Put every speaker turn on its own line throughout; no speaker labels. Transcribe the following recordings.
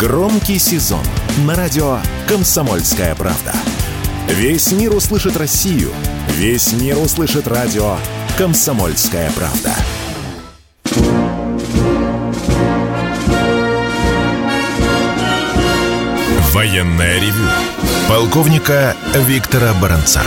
Громкий сезон на радио «Комсомольская правда». Весь мир услышит Россию. Весь мир услышит радио «Комсомольская правда». Военное ревю полковника Виктора Баранца.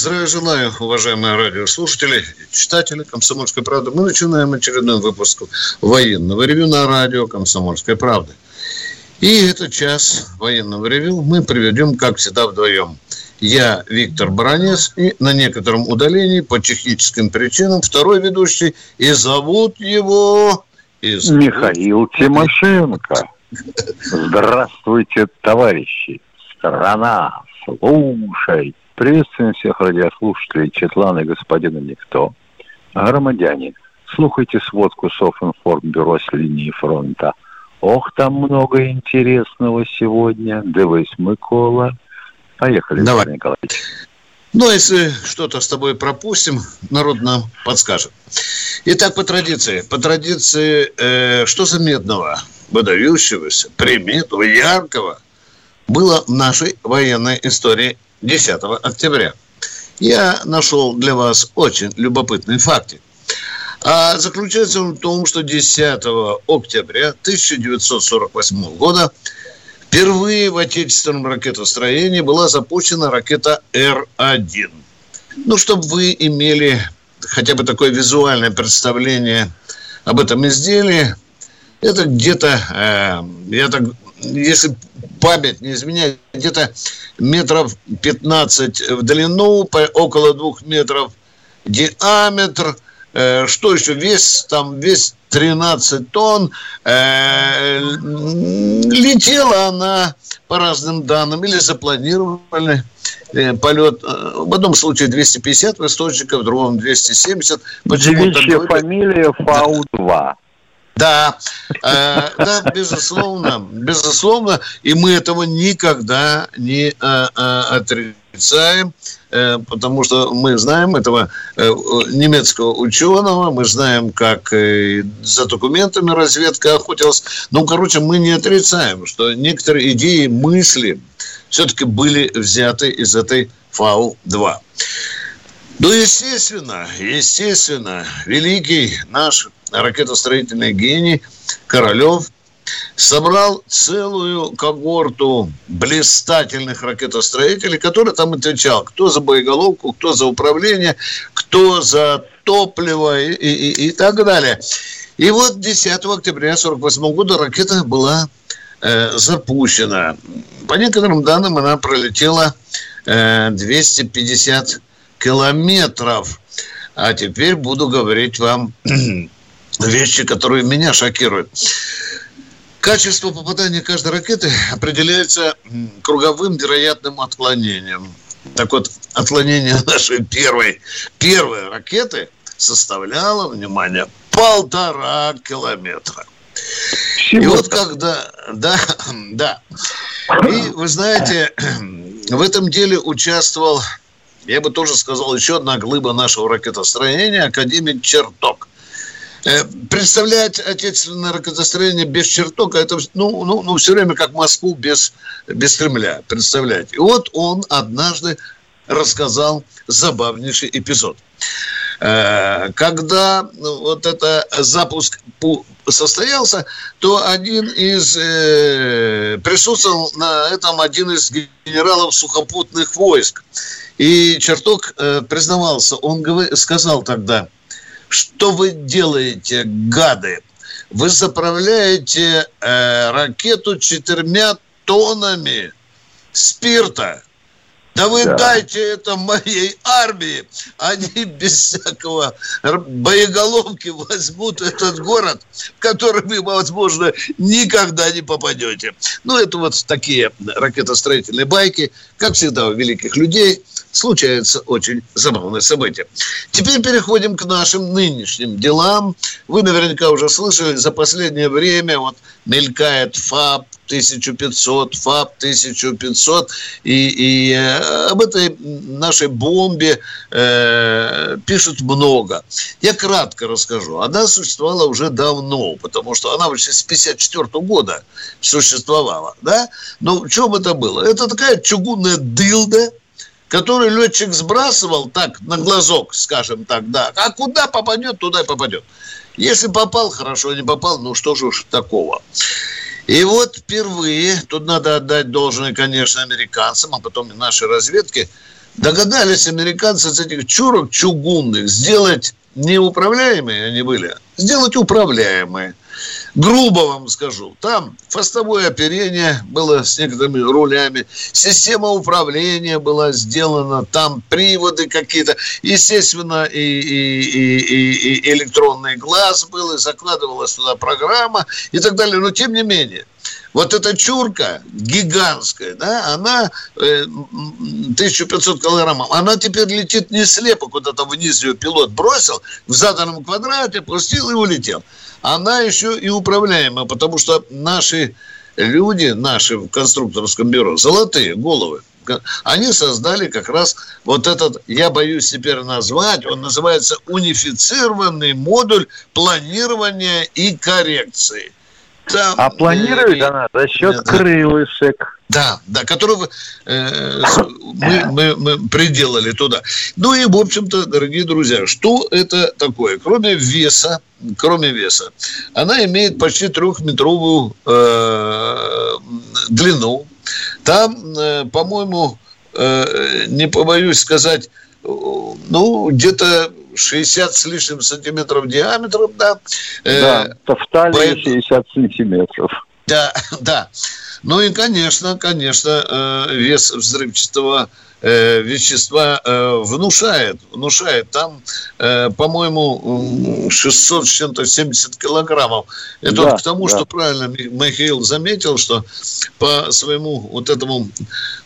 Здравия желаю, уважаемые радиослушатели, читатели «Комсомольской правды». Мы начинаем очередной выпуск военного ревю на радио «Комсомольской правды». И этот час военного ревю мы приведем, как всегда, вдвоем. Я Виктор Баранец, и на некотором удалении по техническим причинам второй ведущий, и зовут его...
И зовут... Михаил Тимошенко. Здравствуйте, товарищи. Страна, слушай. Приветствуем всех радиослушателей Четлана и господина Никто. Громадяне, слухайте сводку Софинформбюро с линии фронта. Ох, там много интересного сегодня. Дивись, Микола. Поехали,
Давай. Николаевич. Ну, если что-то с тобой пропустим, народ нам подскажет. Итак, по традиции. По традиции, э, что заметного, выдающегося, приметного, яркого было в нашей военной истории 10 октября. Я нашел для вас очень любопытный факт. А заключается он в том, что 10 октября 1948 года впервые в отечественном ракетостроении была запущена ракета Р-1. Ну, чтобы вы имели хотя бы такое визуальное представление об этом изделии, это где-то, э, я так если память не изменяет, где-то метров 15 в длину, около двух метров диаметр. Э, что еще? Вес там, вес 13 тонн. Э, летела она по разным данным или запланировали э, полет. В одном случае 250 восточников, в другом 270.
Девичья фамилия Фау-2.
Да, э, да, безусловно, безусловно, и мы этого никогда не э, э, отрицаем, э, потому что мы знаем этого э, немецкого ученого, мы знаем, как э, за документами разведка охотилась. Ну, короче, мы не отрицаем, что некоторые идеи, мысли все-таки были взяты из этой ФАУ-2. Ну, естественно, естественно, великий наш ракетостроительный гений Королев собрал целую когорту блистательных ракетостроителей, которые там отвечал, кто за боеголовку, кто за управление, кто за топливо и, и, и так далее. И вот 10 октября 1948 года ракета была э, запущена. По некоторым данным она пролетела э, 250 километров. А теперь буду говорить вам вещи, которые меня шокируют. Качество попадания каждой ракеты определяется круговым вероятным отклонением. Так вот, отклонение нашей первой, первой ракеты составляло, внимание, полтора километра. И вот когда, да, да. И вы знаете, в этом деле участвовал, я бы тоже сказал, еще одна глыба нашего ракетостроения, академик Черток. Э, представлять отечественное ракетостроение без чертока, это ну, ну, ну, все время как Москву без, без Кремля представлять. И вот он однажды рассказал забавнейший эпизод. Э, когда ну, вот это запуск состоялся, то один из э, присутствовал на этом один из генералов сухопутных войск. И Черток э, признавался, он сказал тогда – что вы делаете, гады? Вы заправляете ракету четырьмя тоннами спирта. Да вы да. дайте это моей армии. Они без всякого боеголовки возьмут этот город, в который вы, возможно, никогда не попадете. Ну, это вот такие ракетостроительные байки. Как всегда у великих людей случаются очень забавные события. Теперь переходим к нашим нынешним делам. Вы наверняка уже слышали, за последнее время вот мелькает ФАП, 1500, ФАП 1500. И, и э, об этой нашей бомбе э, пишут много. Я кратко расскажу. Она существовала уже давно, потому что она вообще с 54 года существовала. Да? Но в чем это было? Это такая чугунная дылда, который летчик сбрасывал так на глазок, скажем так, да. А куда попадет, туда и попадет. Если попал, хорошо, не попал, ну что же уж такого. И вот впервые, тут надо отдать должное, конечно, американцам, а потом и нашей разведке, догадались американцы с этих чурок чугунных сделать неуправляемые они были, сделать управляемые грубо вам скажу, там фастовое оперение было с некоторыми рулями, система управления была сделана, там приводы какие-то, естественно, и, и, и, и электронный глаз был, и закладывалась туда программа и так далее. Но тем не менее, вот эта чурка гигантская, да, она э, 1500 килограммов, она теперь летит не слепо, куда-то вниз ее пилот бросил, в заданном квадрате, пустил и улетел она еще и управляема, потому что наши люди, наши в конструкторском бюро, золотые головы, они создали как раз вот этот, я боюсь теперь назвать, он называется унифицированный модуль планирования и коррекции.
Там, а планирует э, она за счет нет, крылышек.
Да, да, которого э, мы, мы, мы приделали туда. Ну и, в общем-то, дорогие друзья, что это такое? Кроме веса, кроме веса, она имеет почти трехметровую э, длину. Там, э, по-моему, э, не побоюсь сказать, ну, где-то 60 с лишним сантиметров диаметром, да.
Э, да, э, в талии поэтому... 60 сантиметров.
Да, да. Ну и, конечно, конечно, э, вес взрывчатого э, вещества э, внушает, внушает. Там, э, по-моему, 600 с чем-то 70 килограммов. Это да, вот к тому, да. что правильно Михаил заметил, что по своему вот этому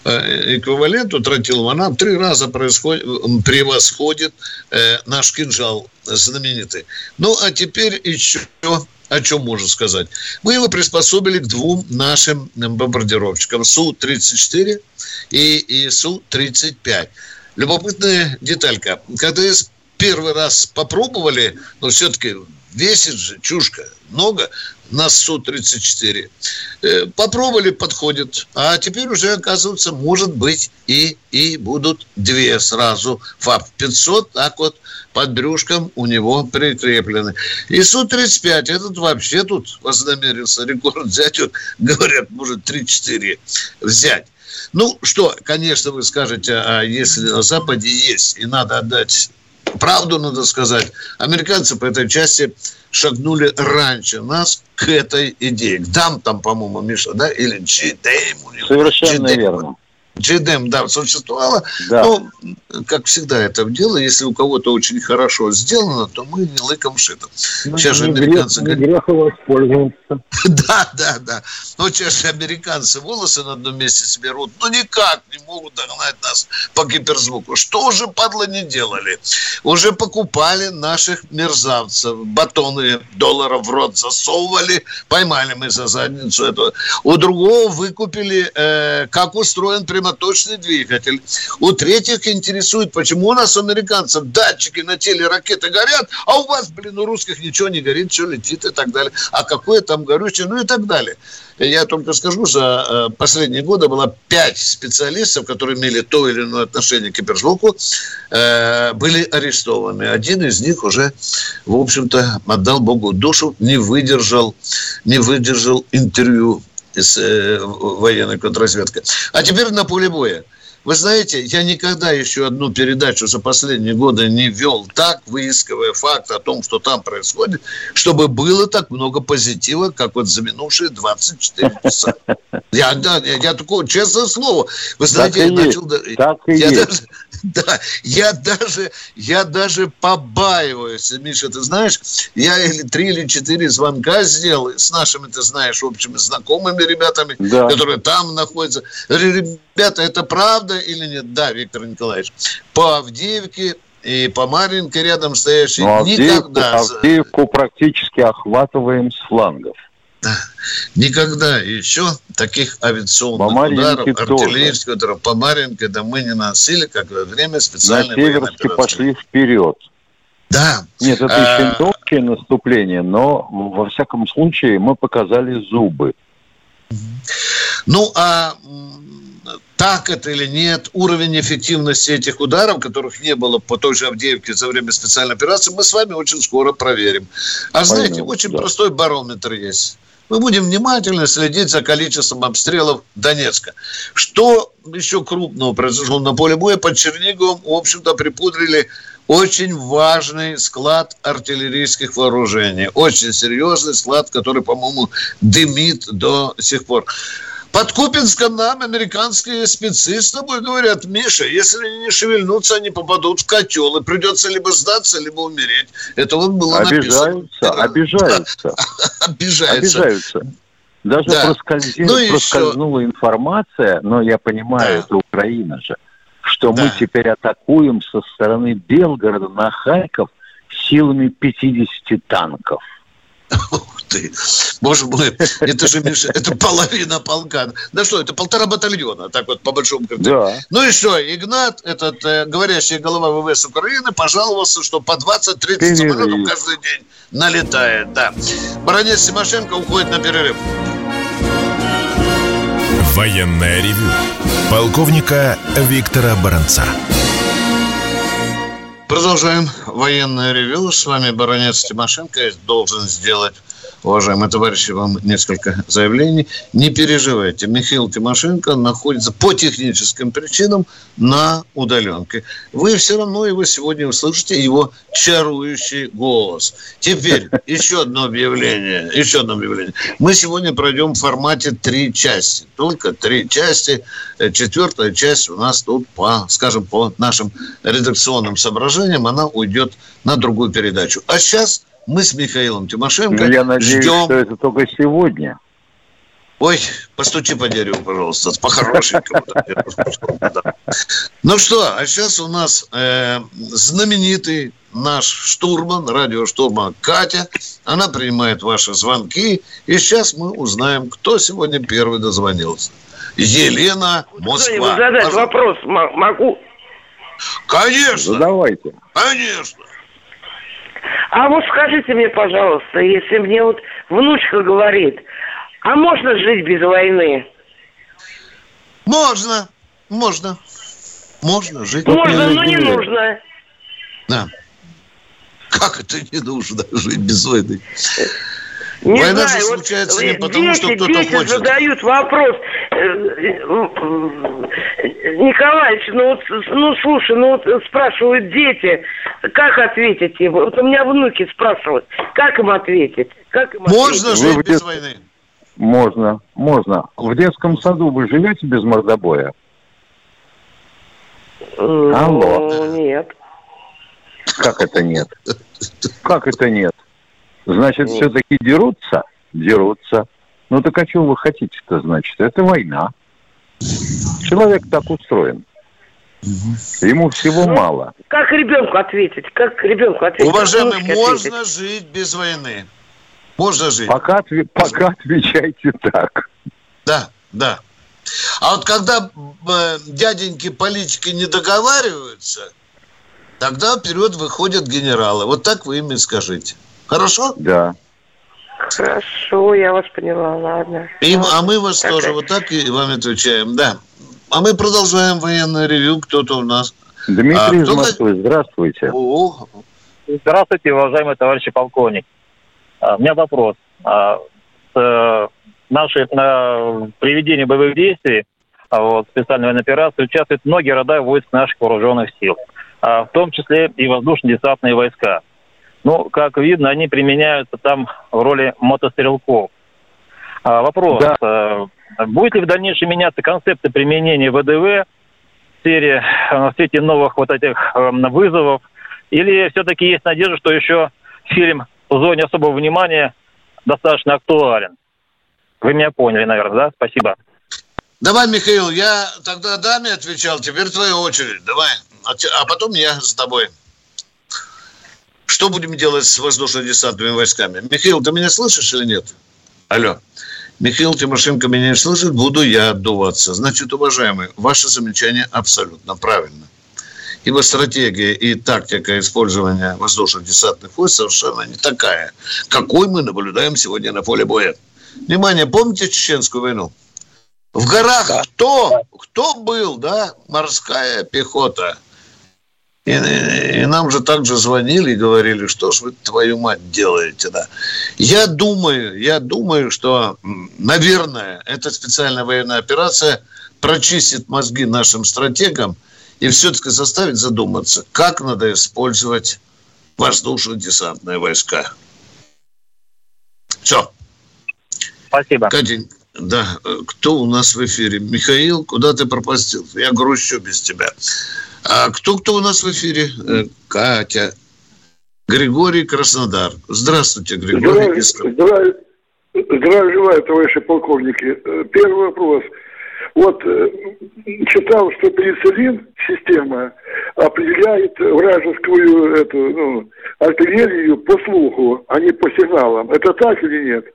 э, эквиваленту тротиловому она три раза происходит, превосходит э, наш кинжал знаменитый. Ну, а теперь еще о чем можно сказать? Мы его приспособили к двум нашим бомбардировщикам. Су-34 и, и Су-35. Любопытная деталька. Когда первый раз попробовали, но все-таки весит же чушка много, на Су-34. Э, попробовали, подходит. А теперь уже, оказывается, может быть и, и будут две сразу. ФАП-500 так вот под брюшком у него прикреплены. И Су-35, этот вообще тут вознамерился рекорд взять. Говорят, может 3-4 взять. Ну, что, конечно, вы скажете, а если на Западе есть, и надо отдать правду, надо сказать, американцы по этой части шагнули раньше нас к этой идее. К дам там, по-моему, Миша, да? Или
него. Совершенно верно.
GDM, да, существовало. Да. Но, как всегда это дело, если у кого-то очень хорошо сделано, то мы не лыком шито.
Ну, сейчас же американцы... Грех, не грех воспользоваться.
Да, да, да. Но сейчас же американцы волосы на одном месте себе рвут, но никак не могут догнать нас по гиперзвуку. Что же, падла, не делали? Уже покупали наших мерзавцев. Батоны долларов в рот засовывали, поймали мы за задницу этого. У другого выкупили, э, как устроен прямой прямоточный двигатель. У третьих интересует, почему у нас у американцев датчики на теле ракеты горят, а у вас, блин, у русских ничего не горит, все летит и так далее. А какое там горючее, ну и так далее. Я только скажу, за э, последние годы было пять специалистов, которые имели то или иное отношение к киберзвуку, э, были арестованы. Один из них уже, в общем-то, отдал Богу душу, не выдержал, не выдержал интервью с э, военной контрразведкой. А теперь на поле боя. Вы знаете, я никогда еще одну передачу за последние годы не вел так, выискивая факт о том, что там происходит, чтобы было так много позитива, как вот за минувшие 24 часа. Я, да, я, я такое, честное слово, вы знаете, так я начал... Так и я есть. даже, да, я даже, я даже побаиваюсь, Миша, ты знаешь, я три или четыре звонка сделал с нашими, ты знаешь, общими знакомыми ребятами, да. которые там находятся. Ребята, это правда или нет? Да, Виктор Николаевич. По Авдеевке и по Маринке рядом стоящие
ну, Авдеевку, никогда... Авдеевку практически охватываем с флангов.
Никогда еще таких авиационных ударов, артиллерийских ударов по Маринке, да мы не носили, как во время специальной
На Северске пошли вперед.
Да.
Нет, это а... еще не общее наступление, но во всяком случае мы показали зубы.
Ну, а так это или нет, уровень эффективности этих ударов, которых не было по той же Авдеевке за время специальной операции, мы с вами очень скоро проверим. А знаете, Понятно, очень да. простой барометр есть. Мы будем внимательно следить за количеством обстрелов Донецка. Что еще крупного произошло на поле боя? Под Черниговым, в общем-то, припудрили очень важный склад артиллерийских вооружений. Очень серьезный склад, который, по-моему, дымит до сих пор. Под Купинском нам американские спецы с тобой говорят, Миша, если они не шевельнутся, они попадут в котел, и придется либо сдаться, либо умереть. Это вот было
обижаются,
написано.
Обижаются, обижаются. Обижаются. Даже да. ну, проскользнула еще... информация, но я понимаю, да. это Украина же, что да. мы теперь атакуем со стороны Белгорода на Харьков силами 50 танков.
Ты, боже мой, это же, Миша, это половина полка. Да что, это полтора батальона, так вот, по большому счету. Да. Ну и что, Игнат, этот э, говорящая голова ВВС Украины, пожаловался, что по 20-30 самолетов каждый день налетает, да. Баронец Тимошенко уходит на перерыв.
Военная ревю. Полковника Виктора Баранца.
Продолжаем военное ревю. С вами баронец Тимошенко. Я должен сделать уважаемые товарищи, вам несколько заявлений. Не переживайте, Михаил Тимошенко находится по техническим причинам на удаленке. Вы все равно его сегодня услышите, его чарующий голос. Теперь еще одно объявление. Еще одно объявление. Мы сегодня пройдем в формате три части. Только три части. Э, четвертая часть у нас тут по, скажем, по нашим редакционным соображениям, она уйдет на другую передачу. А сейчас мы с Михаилом Тимошенко
ну, Я надеюсь, ждем... что это только сегодня.
Ой, постучи по дереву, пожалуйста, по-хорошенькому. Ну что, а сейчас у нас э, знаменитый наш штурман, радиоштурман Катя. Она принимает ваши звонки. И сейчас мы узнаем, кто сегодня первый дозвонился. Елена Москва.
Задать вопрос могу?
Конечно.
Задавайте.
Конечно.
А вот скажите мне, пожалуйста, если мне вот внучка говорит, а можно жить без войны?
Можно, можно. Можно жить.
Можно, но не нужно.
Да. Как это не нужно жить без войны?
Не Война знаю, же случается вот не потому, дети, что кто-то дети хочет. задают вопрос. Э, Николаевич, ну, вот, ну слушай, ну вот спрашивают дети, как ответить им? Вот у меня внуки спрашивают, как им ответить? Как им
Можно ответить? жить без войны?
Можно, можно. В детском саду вы живете без мордобоя?
Ну, Алло. Нет.
Как это нет? Как это нет? Значит, вот. все-таки дерутся? Дерутся. Ну так а что вы хотите-то, значит? Это война. Человек так устроен. Ему всего ну, мало.
Как ребенку ответить? Как ребенку ответить?
Уважаемый, можно ответить? жить без войны. Можно жить.
Пока, пока отвечайте так.
Да, да. А вот когда э, дяденьки политики не договариваются, тогда вперед выходят генералы. Вот так вы им и скажите. Хорошо?
Да.
Хорошо, я вас поняла, ладно.
И, а мы вас так тоже вот так и вам отвечаем, да. А мы продолжаем военное ревю. Кто-то у нас.
Дмитрий а, из Москвы, здравствуйте. О,
Здравствуйте, уважаемый товарищ полковник. А, у меня вопрос. А, с э, нашей на приведении боевых действий а, вот, специальной военной операции участвуют многие рода войск наших вооруженных сил, в том числе и воздушно-десантные войска. Ну, как видно, они применяются там в роли мотострелков. А, вопрос. Да. А, будет ли в дальнейшем меняться концепты применения ВДВ в сфере, в свете новых вот этих э, вызовов? Или все-таки есть надежда, что еще фильм в зоне особого внимания достаточно актуален? Вы меня поняли, наверное, да? Спасибо.
Давай, Михаил, я тогда даме отвечал, теперь твоя очередь. Давай. А, а потом я с тобой. Что будем делать с воздушно-десантными войсками? Михаил, ты меня слышишь или нет? Алло. Михаил Тимошенко меня не слышит, буду я отдуваться. Значит, уважаемые, ваше замечание абсолютно правильно. Ибо стратегия и тактика использования воздушно-десантных войск совершенно не такая, какой мы наблюдаем сегодня на поле боя. Внимание, помните Чеченскую войну? В горах да. кто, кто был, да? Морская пехота. И, и, нам же также звонили и говорили, что ж вы, твою мать, делаете, да. Я думаю, я думаю, что, наверное, эта специальная военная операция прочистит мозги нашим стратегам и все-таки заставит задуматься, как надо использовать воздушно-десантные войска. Все.
Спасибо.
Катень, да, кто у нас в эфире? Михаил, куда ты пропустил? Я грущу без тебя. А кто кто у нас в эфире? Э, Катя. Григорий Краснодар. Здравствуйте, Григорий.
Здравия, здравия желаю, товарищи полковники. Э, первый вопрос. Вот э, читал, что пенициллин система определяет вражескую эту, ну, артиллерию по слуху, а не по сигналам. Это так или нет?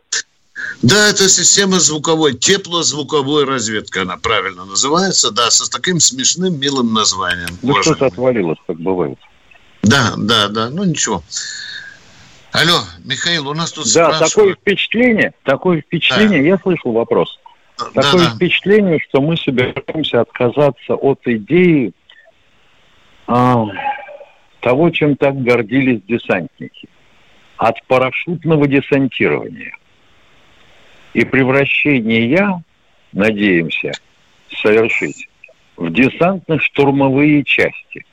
Да, это система звуковой, теплозвуковой разведка, она правильно называется, да, со таким смешным, милым названием.
Ну, что-то отвалилось, как бывает.
Да, да, да, ну ничего. Алло, Михаил, у нас тут
Да, спрашивают... такое впечатление, такое впечатление, да. я слышал вопрос. Да, такое да. впечатление, что мы собираемся отказаться от идеи а, того, чем так гордились десантники. От парашютного десантирования и превращение я, надеемся, совершить в десантно-штурмовые части.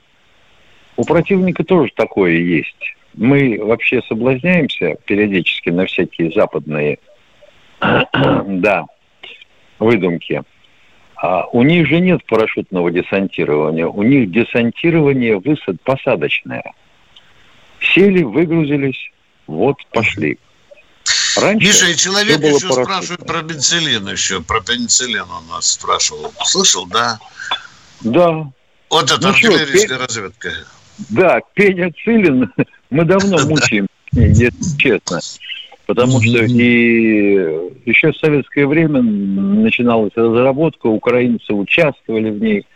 У противника тоже такое есть. Мы вообще соблазняемся периодически на всякие западные да, выдумки. А у них же нет парашютного десантирования. У них десантирование высад посадочное. Сели, выгрузились, вот пошли.
Раньше Миша, и человек еще парашютно. спрашивает про пенициллин еще. Про пенициллин он нас спрашивал. Слышал, да?
Да.
Вот это ну артиллерийская что, разведка.
Да, пенициллин мы давно мучаем, если честно. Потому что и еще в советское время начиналась разработка, украинцы участвовали в ней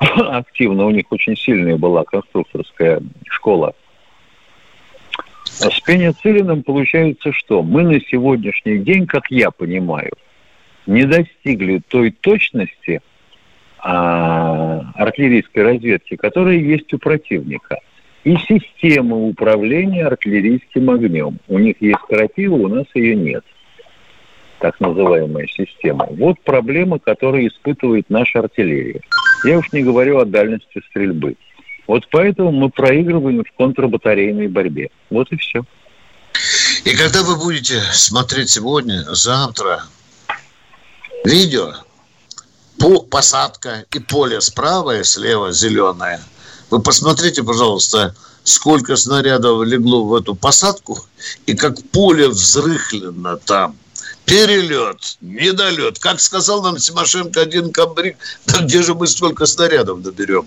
активно, у них очень сильная была конструкторская школа. А с пенициллином получается что? Мы на сегодняшний день, как я понимаю, не достигли той точности а, артиллерийской разведки, которая есть у противника. И система управления артиллерийским огнем. У них есть стратива, у нас ее нет. Так называемая система. Вот проблема, которую испытывает наша артиллерия. Я уж не говорю о дальности стрельбы. Вот поэтому мы проигрываем в контрбатарейной борьбе. Вот и все.
И когда вы будете смотреть сегодня, завтра видео, по посадка и поле справа и слева зеленое, вы посмотрите, пожалуйста, сколько снарядов легло в эту посадку и как поле взрыхлено там. Перелет, недолет. Как сказал нам Тимошенко один комбриг, да где же мы столько снарядов доберем?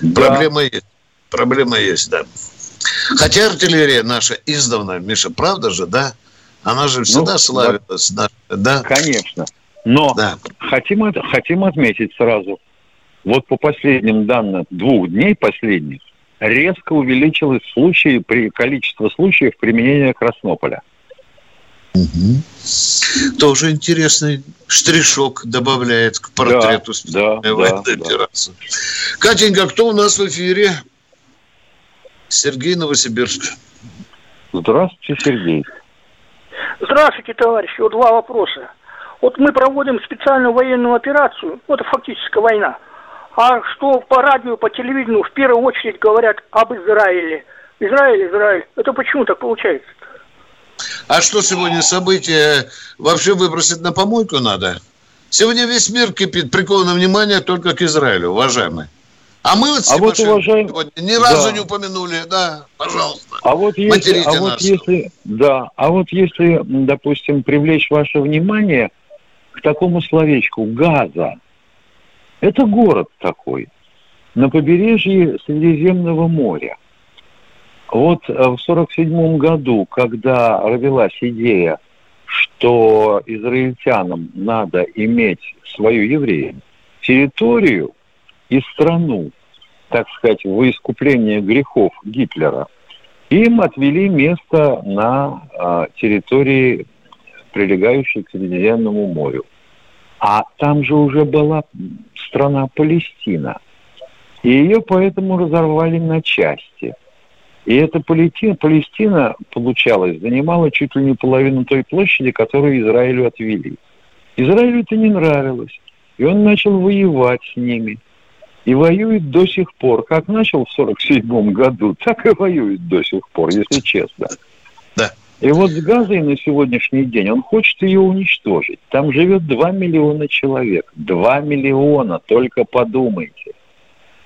Да. Проблема есть. Проблема есть, да. Хотя артиллерия наша издавна, Миша, правда же, да? Она же всегда ну, славилась, да. да?
Конечно. Но да. хотим, хотим отметить сразу, вот по последним данным двух дней последних, резко увеличилось случаи, при, количество случаев применения Краснополя.
Угу. Тоже интересный штришок добавляет к портрету
да, да, военной
да, операции. Да. Катенька, кто у нас в эфире? Сергей Новосибирск.
Здравствуйте, Сергей.
Здравствуйте, товарищи. Вот два вопроса. Вот мы проводим специальную военную операцию, вот это фактически война. А что по радио, по телевидению в первую очередь говорят об Израиле. Израиль, Израиль. Это почему так получается? -то?
А что сегодня события вообще выбросить на помойку надо? Сегодня весь мир кипит, приковано внимание только к Израилю, уважаемые. А мы вот,
а вот уважаем...
сегодня ни разу да. не упомянули, да, пожалуйста.
А вот если, а вот если, да, а вот если, допустим, привлечь ваше внимание к такому словечку Газа, это город такой на побережье Средиземного моря. Вот э, в 1947 году, когда родилась идея что израильтянам надо иметь свою еврею территорию и страну, так сказать, во искупление грехов Гитлера, им отвели место на а, территории, прилегающей к Средиземному морю. А там же уже была страна Палестина. И ее поэтому разорвали на части. И эта Палестина, Палестина, получалось, занимала чуть ли не половину той площади, которую Израилю отвели. Израилю это не нравилось. И он начал воевать с ними. И воюет до сих пор. Как начал в 1947 году, так и воюет до сих пор, если честно. Да. И вот с Газой на сегодняшний день он хочет ее уничтожить. Там живет 2 миллиона человек. 2 миллиона, только подумайте.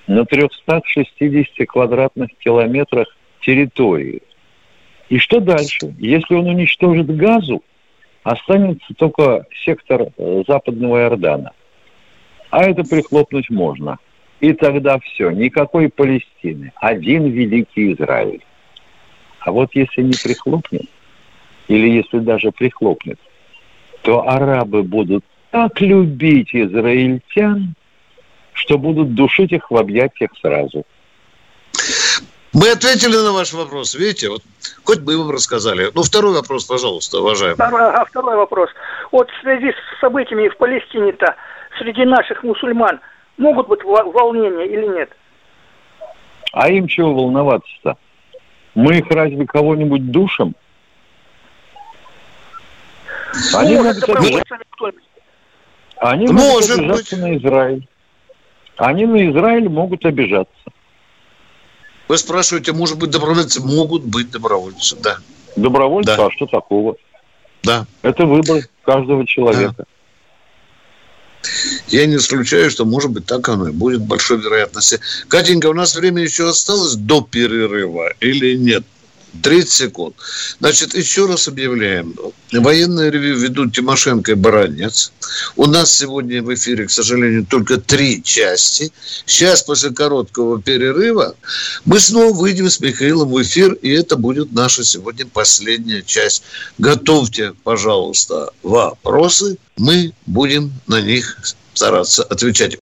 На 360 квадратных километрах территории. И что дальше? Если он уничтожит Газу, останется только сектор э, западного Иордана. А это прихлопнуть можно. И тогда все, никакой Палестины, один великий Израиль. А вот если не прихлопнет, или если даже прихлопнет, то арабы будут так любить израильтян, что будут душить их в объятиях сразу.
Мы ответили на ваш вопрос, видите, вот хоть бы вы рассказали. Ну, второй вопрос, пожалуйста, уважаемый.
Второй, а второй вопрос. Вот в связи с событиями в Палестине-то среди наших мусульман могут быть волнения или нет?
А им чего волноваться-то? Мы их разве кого-нибудь душим? Они могут обижаться, Они могут обижаться на Израиль. Они на Израиль могут обижаться.
Вы спрашиваете, может быть, добровольцы? Могут быть добровольцы, да.
Добровольцы, да. а что такого?
Да.
Это выбор каждого человека. Да.
Я не исключаю, что, может быть, так оно и будет, большой вероятности. Катенька, у нас время еще осталось до перерыва или нет? 30 секунд. Значит, еще раз объявляем. Военное ревью ведут Тимошенко и Баранец. У нас сегодня в эфире, к сожалению, только три части. Сейчас, после короткого перерыва, мы снова выйдем с Михаилом в эфир, и это будет наша сегодня последняя часть. Готовьте, пожалуйста, вопросы. Мы будем на них стараться отвечать.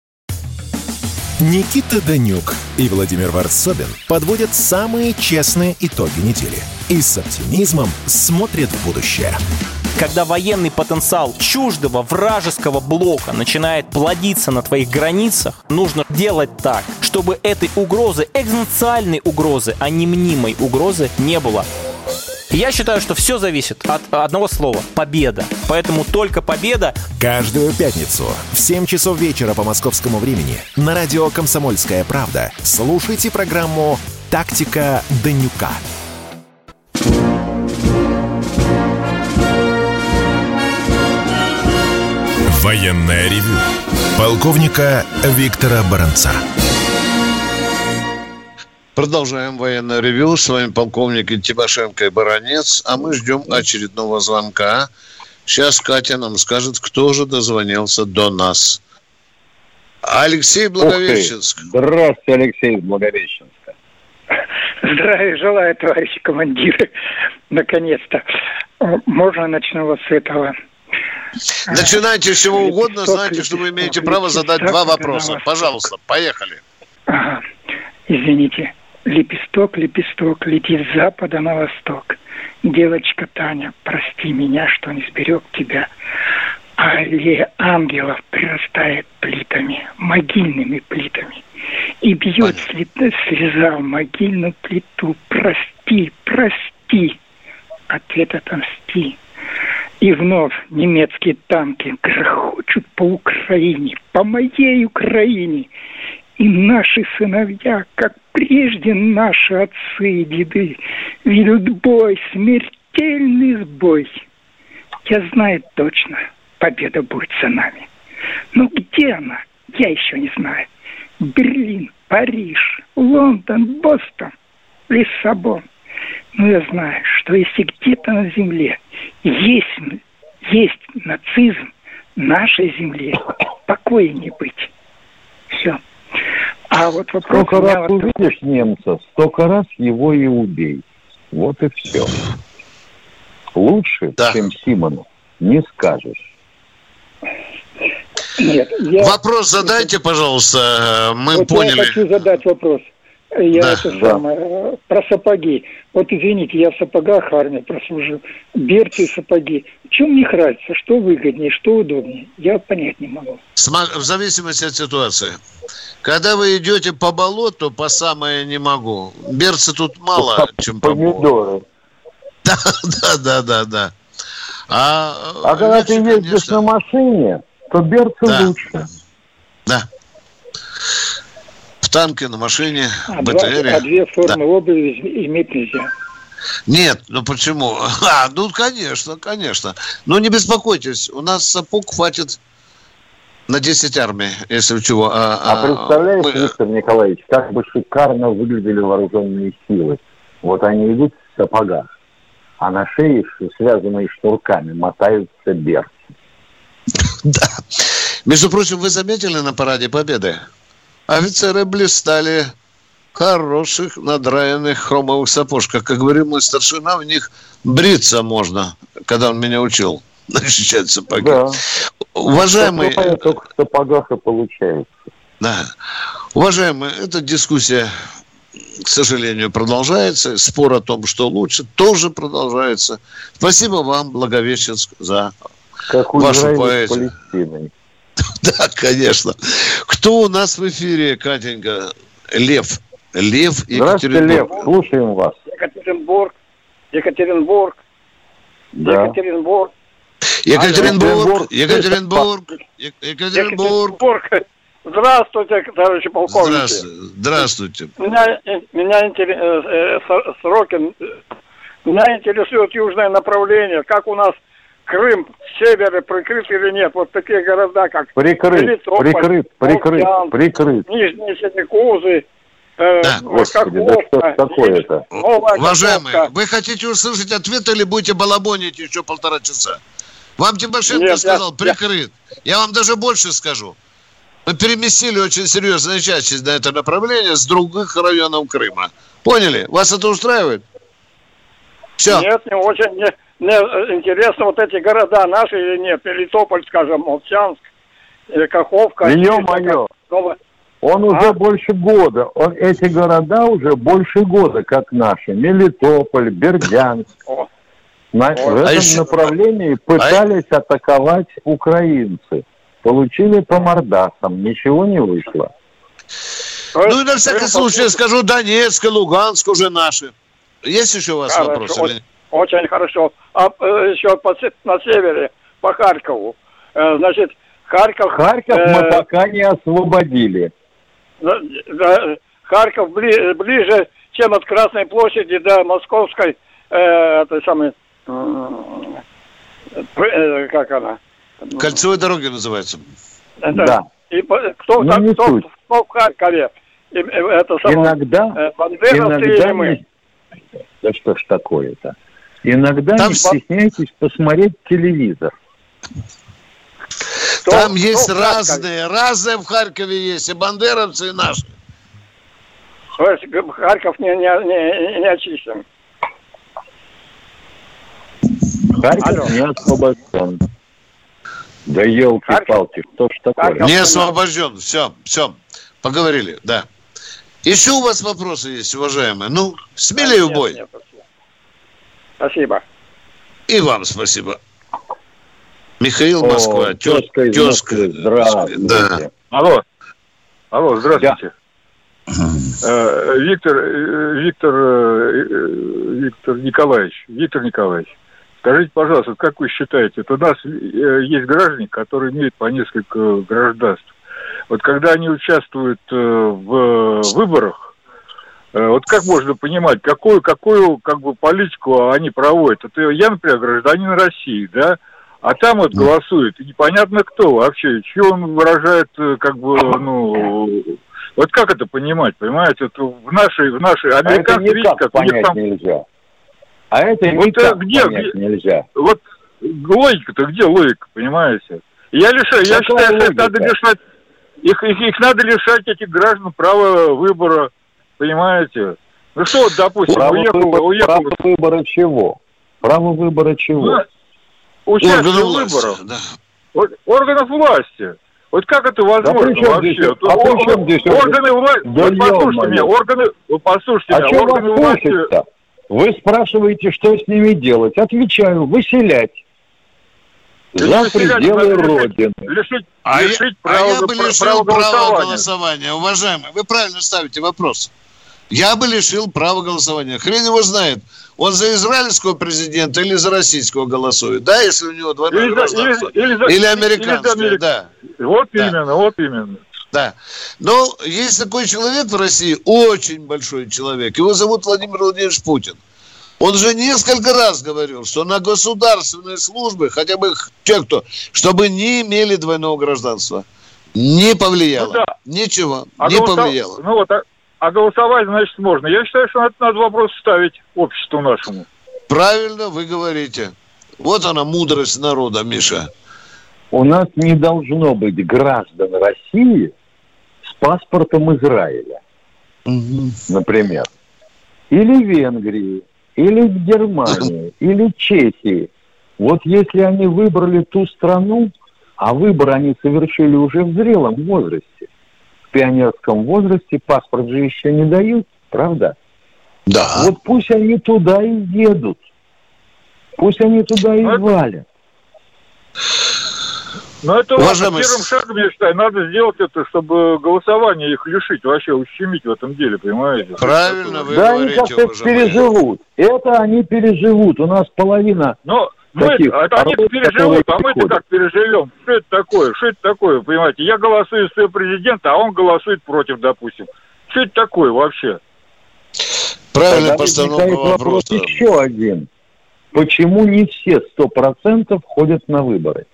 Никита Данюк и Владимир Варсобин подводят самые честные итоги недели и с оптимизмом смотрят в будущее.
Когда военный потенциал чуждого вражеского блока начинает плодиться на твоих границах, нужно делать так, чтобы этой угрозы, экзистенциальной угрозы, а не мнимой угрозы не было. Я считаю, что все зависит от одного слова – победа. Поэтому только победа.
Каждую пятницу в 7 часов вечера по московскому времени на радио «Комсомольская правда» слушайте программу «Тактика Данюка». Военная ревю. Полковника Виктора Баранца.
Продолжаем военное ревю. С вами полковник Тимошенко и Баранец. А мы ждем очередного звонка. Сейчас Катя нам скажет, кто же дозвонился до нас. Алексей Благовещенск.
Здравствуйте, Алексей Благовещенск.
Здравия желаю, товарищи командиры. Наконец-то. Можно начну вот с этого.
Начинайте с чего угодно, знаете, что вы имеете право задать два вопроса. Пожалуйста, поехали.
Ага. Извините лепесток, лепесток летит с запада на восток. Девочка Таня, прости меня, что не сберег тебя. Аллея ангелов прирастает плитами, могильными плитами. И бьет слеза в могильную плиту. Прости, прости. Ответ отомсти. И вновь немецкие танки грохочут по Украине, по моей Украине. И наши сыновья, как прежде наши отцы и деды, ведут бой, смертельный сбой. Я знаю точно, победа будет за нами. Но где она, я еще не знаю. Берлин, Париж, Лондон, Бостон, Лиссабон. Но я знаю, что если где-то на земле есть, есть нацизм, нашей земле покоя не быть. Все.
А вот вопрос Сколько раз вот... увидишь немца, столько раз его и убей. Вот и все. Лучше, да. чем Симонов, не скажешь.
Нет, я... Вопрос задайте, пожалуйста, мы вот поняли.
Я хочу задать вопрос. Я да, это да. самое, про сапоги. Вот извините, я в сапогах армии прослужил. Берцы и сапоги. В чем у них разница? Что выгоднее, что удобнее? Я понять не могу.
В зависимости от ситуации. Когда вы идете по болоту, по самое не могу. Берцы тут мало, чем по болоту. Да, да, да, да, да.
А, а когда ты ездишь конечно... на машине, то берцы да. лучше.
Да танке, на машине,
а БТРе. Два, а две формы да. обуви иметь нельзя.
Нет, ну почему? А, ну, конечно, конечно. Но не беспокойтесь, у нас сапог хватит на 10 армий, если чего.
А, а, а представляешь, мы... Виктор Николаевич, как бы шикарно выглядели вооруженные силы. Вот они идут в сапогах, а на шее, связанные шнурками, мотаются берцы.
Да. Между прочим, вы заметили на параде Победы? Офицеры блистали хороших надраенных хромовых сапожках. Как говорил мой старшина, в них бриться можно, когда он меня учил защищать сапоги. Да. Уважаемый...
Только в сапогах и получается.
Да. Уважаемые, эта дискуссия, к сожалению, продолжается. Спор о том, что лучше, тоже продолжается. Спасибо вам, Благовещенск, за
как вашу поэзию. Палестиной.
Да, конечно. Кто у нас в эфире, Катенька? Лев. Лев
Екатеринбург. Здравствуйте, Лев. Слушаем вас.
Екатеринбург. Екатеринбург.
Да. Екатеринбург. Екатеринбург. Екатеринбург. Екатеринбург.
Здравствуйте, товарищи полковники.
Здравствуйте. Здравствуйте.
Меня, меня интерес, э, э, Сорокин, меня интересует южное направление. Как у нас Крым с севера прикрыт или нет? Вот такие города, как
прикрыт, Мелитополь, прикрыт, прикрыт, Океан, прикрыт.
Нижние Синекузы,
э, да. Господи, да что такое-то?
Уважаемые, вы хотите услышать ответ или будете балабонить еще полтора часа? Вам Тимошенко Нет, сказал, я, прикрыт. Я... я вам даже больше скажу. Мы переместили очень серьезную часть на это направление с других районов Крыма. Поняли? Вас это устраивает?
Все. Нет, не очень. Не, мне э, интересно, вот эти города наши или нет? Мелитополь, скажем, Молчанск, или Каховка.
Ё-моё! Он уже а? больше года. Он, эти города уже больше года, как наши. Мелитополь, Бердянск. О. На, О. В этом а еще... направлении пытались а... атаковать украинцы. Получили по мордасам. Ничего не вышло.
Ну и на всякий случай скажу, Донецк и Луганск уже наши. Есть еще у вас Хорошо. вопросы?
Очень хорошо. А э, еще по, на севере, по Харькову. Э, значит, Харьков...
Харьков э, мы пока не освободили.
Да, Харьков бли, ближе, чем от Красной площади до Московской, э, этой самой... Э, э, как она?
Кольцевой дороги называется.
Да. да. И кто, ну, кто, кто, кто в Харькове? И,
это самое, иногда, э, иногда мы... Да что ж такое-то? Иногда Там... не стесняйтесь посмотреть телевизор.
Там что, есть разные, разные в Харькове есть, и бандеровцы, и наши.
Харьков не, не, не, не очищен.
Харьков Алло. не освобожден. Да елки-палки, что ж такое? Харьков
не освобожден, все, все, поговорили, да. Еще у вас вопросы есть, уважаемые? Ну, смелее в бой. Нет, нет,
Спасибо.
И вам спасибо. Михаил Москва, О,
тезка из тезка. Москвы. Здравствуйте.
Да. Алло. Алло, здравствуйте. Да. Виктор, э, Виктор, э, Виктор Николаевич, Виктор Николаевич, скажите, пожалуйста, как вы считаете, вот у нас э, есть граждане, которые имеют по несколько гражданств. Вот когда они участвуют в выборах, Э, вот как можно понимать, какую, какую как бы политику они проводят? Это я, например, гражданин России, да, а там вот голосует, и непонятно кто вообще, чье он выражает, э, как бы, ну, вот как это понимать, понимаете? Вот в нашей, в нашей,
американцы, а видите, как понять там... нельзя. А это вот никак где, понять нельзя.
Вот логика-то где логика, понимаете? Я лишаю, я считаю, что надо лишать, их, их, их надо лишать этих граждан права выбора Понимаете? Ну что, вот, допустим, право уехал,
выбора, уехал... Право выбора чего? Право выбора чего? Ну,
участие в выборах. Да. Органов власти. Вот как это возможно да вообще? Здесь, а при чем здесь органы власти? Да вот послушайте меня, органы, вот послушайте а меня, органы власти...
Вы спрашиваете, что с ними делать? Отвечаю, выселять. За пределы Родины.
Лишить, а лишить я, права, а я бы лишил права голосования. голосования, уважаемые. Вы правильно ставите вопрос. Я бы лишил права голосования. Хрен его знает. Он за израильского президента или за российского голосует, да, если у него двойное или, гражданство? Или, или, или, или американское, или да.
Вот да. именно, вот именно.
Да. Но есть такой человек в России, очень большой человек. Его зовут Владимир Владимирович Путин. Он же несколько раз говорил, что на государственные службы, хотя бы те, кто, чтобы не имели двойного гражданства. Не повлияло. Ну, да. Ничего. А не повлияло.
Ну вот, а, а голосовать, значит, можно. Я считаю, что это надо вопрос ставить обществу нашему.
Правильно вы говорите. Вот она мудрость народа, Миша.
У нас не должно быть граждан России с паспортом Израиля, угу. например. Или Венгрии, или Германии, или Чехии. Вот если они выбрали ту страну, а выбор они совершили уже в зрелом возрасте, пионерском возрасте, паспорт же еще не дают, правда?
Да.
Вот пусть они туда и едут. Пусть они туда и валят.
Но это Уважаемый... первым шагом, я считаю, надо сделать это, чтобы голосование их лишить, вообще ущемить в этом деле, понимаете?
Правильно вы
да, говорите, они как-то переживут. Это они переживут. У нас половина
Но мы, это они переживут, а мы-то как переживем? Что это такое? Что это такое, понимаете? Я голосую за президента, а он голосует против, допустим. Что это такое вообще?
Правильно постановка вопроса.
Вопрос еще один. Почему не все сто процентов ходят на выборы?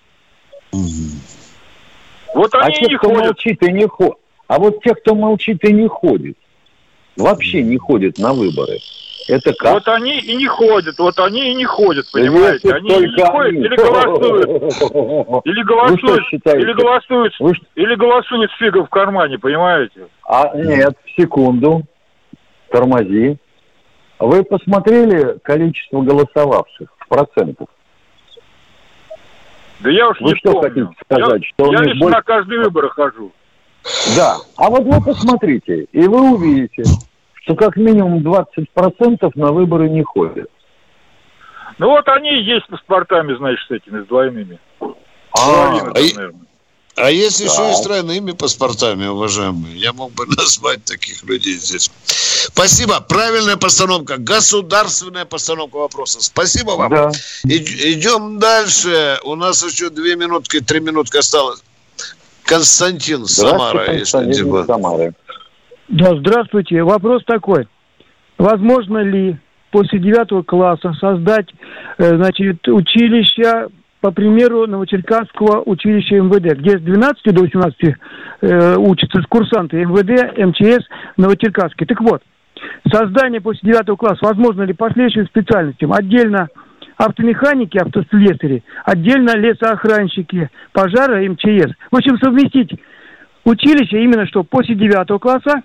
Вот а они а те, не кто ходят. молчит и не ходит. А вот те, кто молчит и не ходит, вообще не ходят на выборы. Это как?
Вот они и не ходят, вот они и не ходят, понимаете? Они и не ходят или голосуют. Или голосуют, или голосуют, или голосуют с фигом в кармане, понимаете?
А нет, секунду, тормози. Вы посмотрели количество голосовавших в процентах?
Да я уж вы не что помню. хотите сказать? Я, что я лишь больше... на каждый выбор хожу.
Да. А вот вы посмотрите, и вы увидите, что как минимум 20% на выборы не ходят.
Ну вот они и есть паспортами, значит, с этими, с двойными.
А, а, а есть да. еще и с тройными паспортами, уважаемые. Я мог бы назвать таких людей здесь. Спасибо. Правильная постановка. Государственная постановка вопроса. Спасибо вам. Да. И, идем дальше. У нас еще две минутки, три минутки осталось. Константин Самара. Константин
Самара. Да, здравствуйте. Вопрос такой. Возможно ли после девятого класса создать э, значит, училище по примеру Новочеркасского училища МВД, где с 12 до 18 э, учатся курсанты МВД, МЧС, Новочеркасский. Так вот, создание после 9 класса возможно ли по следующим специальностям? Отдельно автомеханики, автослесари, отдельно лесоохранщики, пожары, МЧС. В общем, совместить училище именно что после 9 класса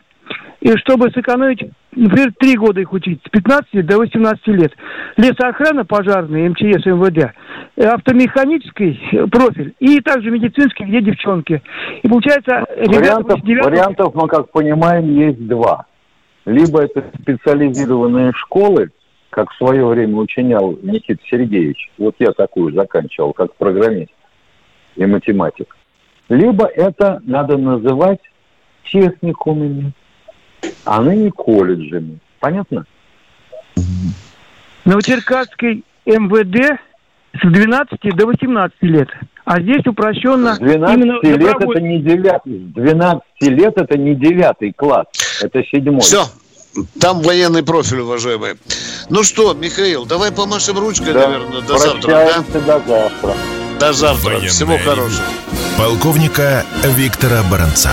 и чтобы сэкономить, например, три года их учить, с 15 до 18 лет. Лесоохрана пожарная, МЧС, МВД, автомеханический профиль и также медицинский, где девчонки. И получается...
Вариантов, 9... вариантов, мы как понимаем, есть два. Либо это специализированные школы, как в свое время учинял Никита Сергеевич. Вот я такую заканчивал, как программист и математик. Либо это надо называть техникумами, а ныне колледжами. Понятно?
Новочеркасский МВД с 12 до 18 лет. А здесь упрощенно...
С 12 именно лет это не 9, с 12 лет это не 9 класс, это седьмой.
Все, там военный профиль, уважаемый. Ну что, Михаил, давай помашем ручкой, да. наверное, до завтра. Да?
до завтра.
До завтра. Военное Всего хорошего.
Полковника Виктора Баранца.